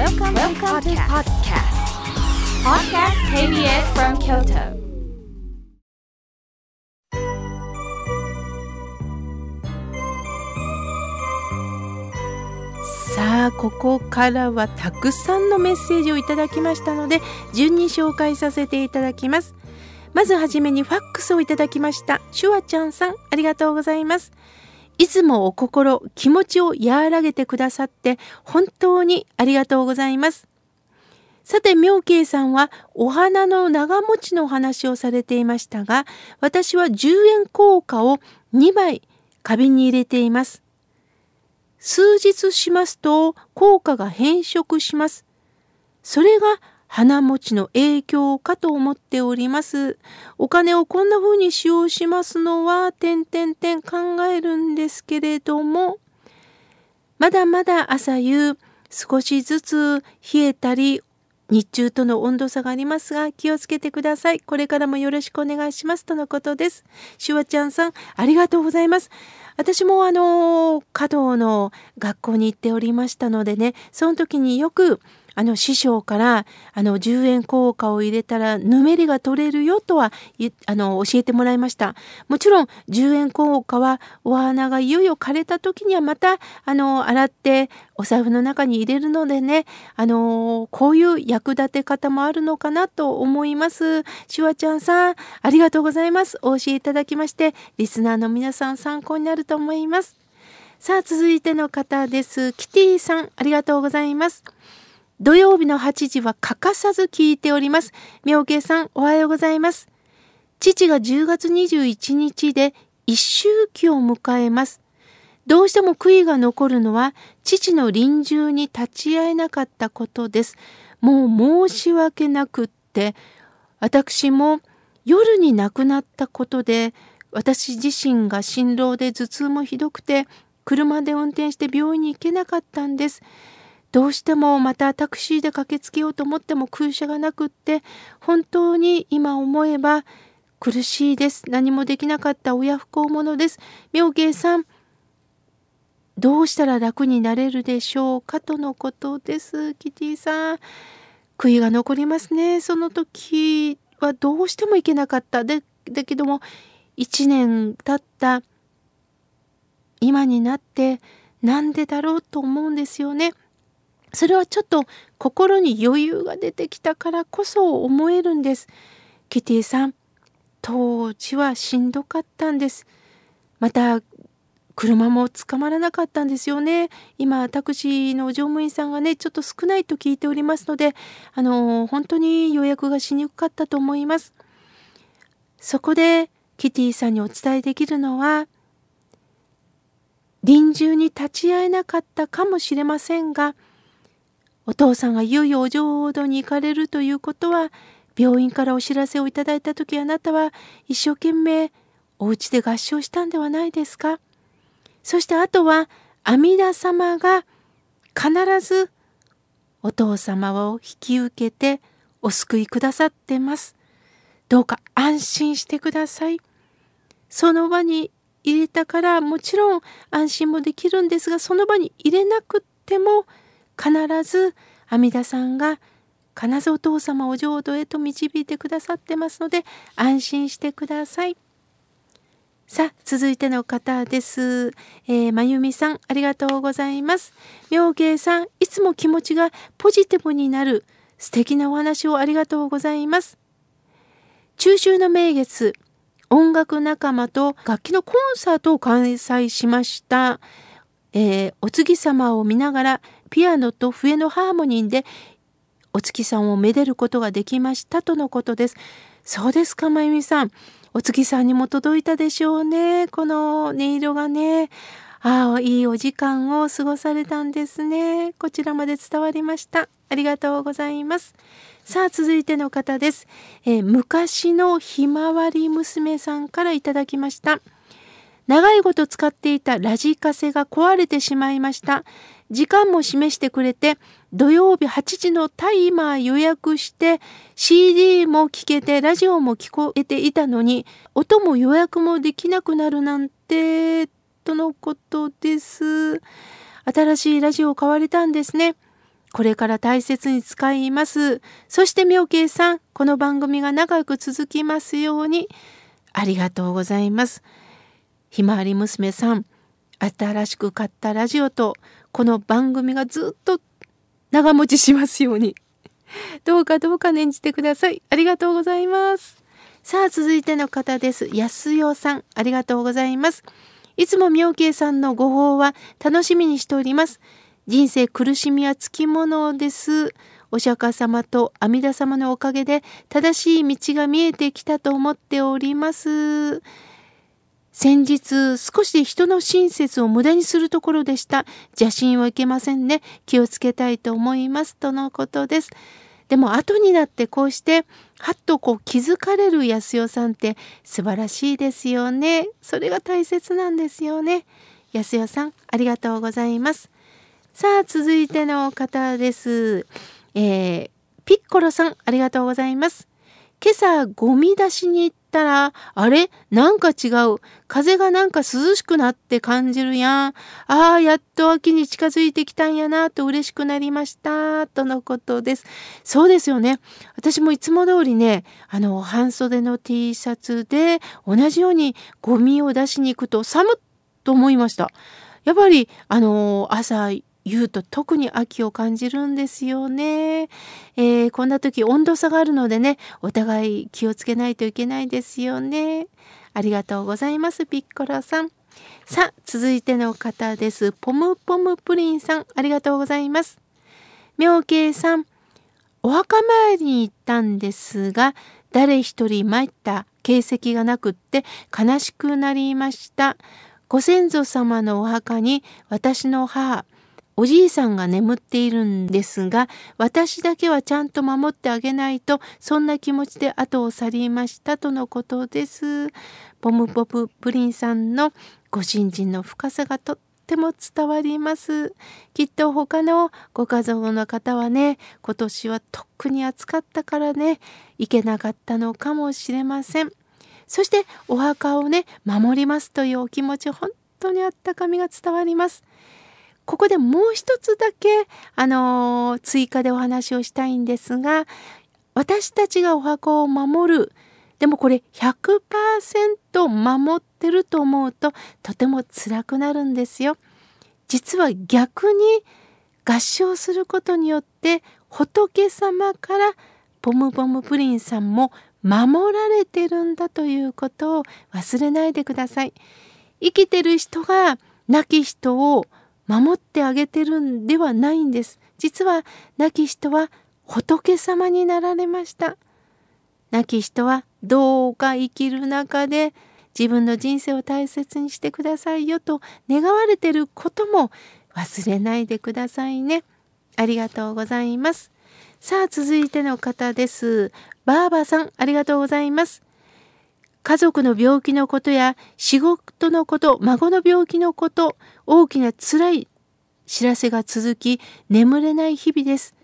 Welcome, Welcome to podcast. Podcast KBS from Kyoto. さあここからはたくさんのメッセージをいただきましたので順に紹介させていただきますまずはじめにファックスをいただきましたシュワちゃんさんありがとうございますいつもお心気持ちを和らげてくださって本当にありがとうございますさて妙慶さんはお花の長持ちのお話をされていましたが私は10円硬貨を2枚花瓶に入れています数日しますと効果が変色します。それが花持ちの影響かと思っております。お金をこんな風に使用しますのは、点々点考えるんですけれども、まだまだ朝夕少しずつ冷えたり、日中との温度差がありますが気をつけてください。これからもよろしくお願いしますとのことです。シュワちゃんさん、ありがとうございます。私もあの、華道の学校に行っておりましたのでね、その時によくあの師匠からあの10円硬貨を入れたらぬめりが取れるよとはあの教えてもらいました。もちろん10円硬貨はお花がいよいよ枯れた時にはまたあの洗ってお財布の中に入れるのでねあのこういう役立て方もあるのかなと思います。シュワちゃんさんありがとうございます。お教えいただきましてリスナーの皆さん参考になると思います。さあ続いての方です。キティさんありがとうございます。土曜日の8時は欠かさず聞いております。妙慶さん、おはようございます。父が10月21日で一周期を迎えます。どうしても悔いが残るのは父の臨終に立ち会えなかったことです。もう申し訳なくって、私も夜に亡くなったことで、私自身が心労で頭痛もひどくて、車で運転して病院に行けなかったんです。どうしてもまたタクシーで駆けつけようと思っても空車がなくって本当に今思えば苦しいです。何もできなかった親不孝者です。妙慶さんどうしたら楽になれるでしょうかとのことです。キティさん悔いが残りますね。その時はどうしても行けなかった。でだけども1年経った。今になってなんでだろうと思うんですよね。それはちょっと心に余裕が出てきたからこそ思えるんです。キティさん、当時はしんどかったんです。また、車も捕まらなかったんですよね。今、タクシーの乗務員さんがね、ちょっと少ないと聞いておりますので、あの、本当に予約がしにくかったと思います。そこで、キティさんにお伝えできるのは、臨終に立ち会えなかったかもしれませんが、お父さんがいよいよお浄土に行かれるということは病院からお知らせをいただいた時あなたは一生懸命お家で合唱したんではないですか？そしてあとは阿弥陀様が必ずお父様を引き受けてお救いくださってます。どうか安心してください。その場に入れたからもちろん安心もできるんですがその場に入れなくっても必ず阿弥陀さんが必ずお父様を浄土へと導いてくださってますので安心してください。さあ続いての方です。えー、まゆみさんありがとうございます。妙慶さんいつも気持ちがポジティブになる素敵なお話をありがとうございます。中秋の名月音楽仲間と楽器のコンサートを開催しました。えー、お月様を見ながらピアノと笛のハーモニーでお月さんをめでることができましたとのことです。そうですか、まゆみさん。お月さんにも届いたでしょうね。この音色がね。ああ、いいお時間を過ごされたんですね。こちらまで伝わりました。ありがとうございます。さあ、続いての方です。えー、昔のひまわり娘さんからいただきました。長いこと使っていたラジカセが壊れてしまいました。時間も示してくれて、土曜日8時のタイマー予約して、CD も聴けて、ラジオも聞こえていたのに、音も予約もできなくなるなんて、とのことです。新しいラジオを買われたんですね。これから大切に使います。そして妙慶さん、この番組が長く続きますように。ありがとうございます。ひまわり娘さん、新しく買ったラジオとこの番組がずっと長持ちしますように。どうかどうか念じてください。ありがとうございます。さあ、続いての方です。安代さん、ありがとうございます。いつも妙慶さんのご報は楽しみにしております。人生苦しみはつきものです。お釈迦様と阿弥陀様のおかげで正しい道が見えてきたと思っております。先日少し人の親切を無駄にするところでした。邪心はいけませんね。気をつけたいと思います。とのことです。でも後になってこうしてはっとこう気づかれる安代さんって素晴らしいですよね。それが大切なんですよね。安代さんありがとうございます。さあ続いての方です。えー、ピッコロさんありがとうございます。今朝ゴミ出しに行たら、あれ？なんか違う。風がなんか涼しくなって感じるやん。ああ、やっと秋に近づいてきたんやなと嬉しくなりました。とのことです。そうですよね。私もいつも通りね、あの、半袖の T シャツで同じようにゴミを出しに行くと寒っと思いました。やっぱり、あの、朝言うと特に秋を感じるんですよね、えー、こんな時温度差があるのでねお互い気をつけないといけないですよね。ありがとうございますピッコロさん。さあ続いての方です。ポムポムプリンさんありがとうございます。妙慶さんお墓参りに行ったんですが誰一人参った形跡がなくって悲しくなりました。ご先祖様のお墓に私の母おじいさんが眠っているんですが私だけはちゃんと守ってあげないとそんな気持ちで後を去りましたとのことです。ポムポププリンさんのご信心の深さがとっても伝わります。きっと他のご家族の方はね今年は特に暑かったからね行けなかったのかもしれません。そしてお墓をね守りますというお気持ち本当にあったかみが伝わります。ここでもう一つだけ、あのー、追加でお話をしたいんですが、私たちがお墓を守る。でもこれ100%守ってると思うととても辛くなるんですよ。実は逆に合唱することによって仏様からポムポムプリンさんも守られてるんだということを忘れないでください。生きてる人が亡き人を守ってあげてるんではないんです。実は亡き人は仏様になられました。亡き人はどうか生きる中で自分の人生を大切にしてくださいよと願われてることも忘れないでくださいね。ありがとうございます。さあ続いての方です。バーバさんありがとうございます。家族の病気のことや仕事のこと、孫の病気のこと、大きな辛い知らせが続き、眠れない日々です。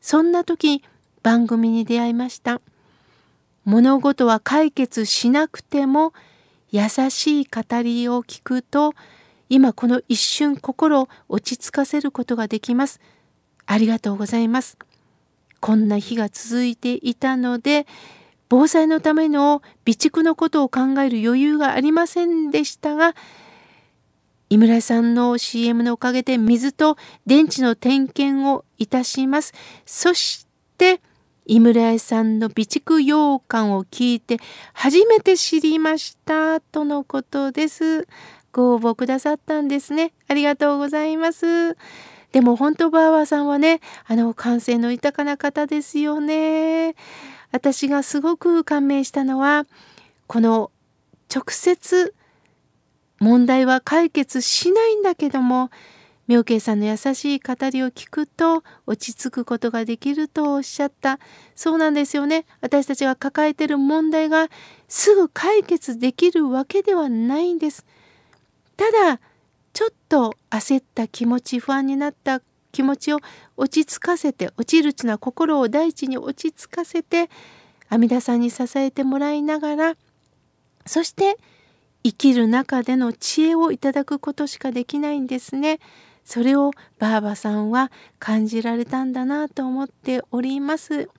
そんな時、番組に出会いました。物事は解決しなくても、優しい語りを聞くと、今この一瞬心を落ち着かせることができます。ありがとうございます。こんな日が続いていたので、防災のための備蓄のことを考える余裕がありませんでしたが、井村さんの CM のおかげで水と電池の点検をいたします。そして、井村屋さんの備蓄羊羹を聞いて初めて知りましたとのことです。ご応募くださったんですね。ありがとうございます。でも本当バーバーさんはね、あの感性の豊かな方ですよね。私がすごく感銘したのはこの直接問題は解決しないんだけども妙慶さんの優しい語りを聞くと落ち着くことができるとおっしゃった。そうなんですよね。私たちが抱えてる問題がすぐ解決できるわけではないんです。ただちょっと焦った気持ち不安になった気持ちを落ち着かせて落ちるちな心を大地に落ち着かせて阿弥陀さんに支えてもらいながらそして生きる中での知恵をいただくことしかできないんですね。それをばあばさんは感じられたんだなと思っております。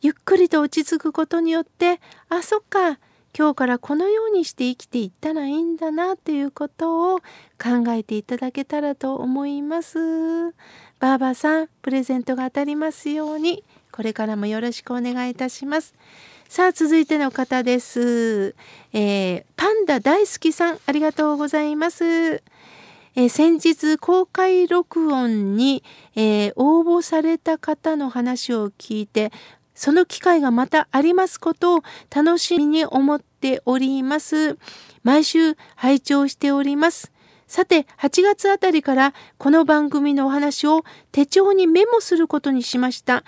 ゆっくりと落ち着くことによってあそっか今日からこのようにして生きていったらいいんだなということを考えていただけたらと思います。ばあばさんプレゼントが当たりますようにこれからもよろしくお願いいたします。さあ続いての方です、えー、パンダ大好きさんありがとうございます。えー、先日公開録音に、えー、応募された方の話を聞いてその機会がまたありますことを楽しみに思っております。毎週拝聴しております。さて、8月あたりからこの番組のお話を手帳にメモすることにしました。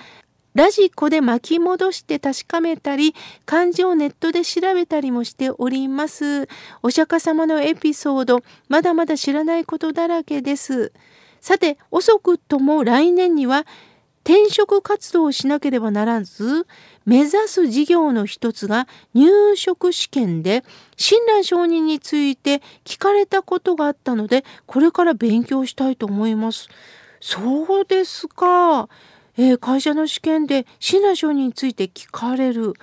ラジコで巻き戻して確かめたり、漢字をネットで調べたりもしております。お釈迦様のエピソード、まだまだ知らないことだらけです。さて、遅くとも来年には転職活動をしなければならず、目指す事業の一つが入職試験で、親鸞承認について聞かれたことがあったので、これから勉強したいと思います。そうですか。えー、会社の試験で親鸞承認について聞かれる。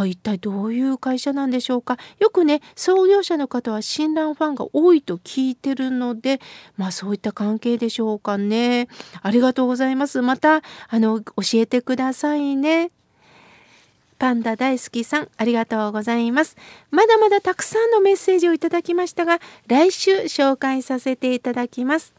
あ一体どういう会社なんでしょうか？よくね創業者の方は親鸞ファンが多いと聞いてるのでまあそういった関係でしょうかね。ありがとうございます。またあの教えてくださいね。パンダ大好きさんありがとうございます。まだまだたくさんのメッセージをいただきましたが来週紹介させていただきます。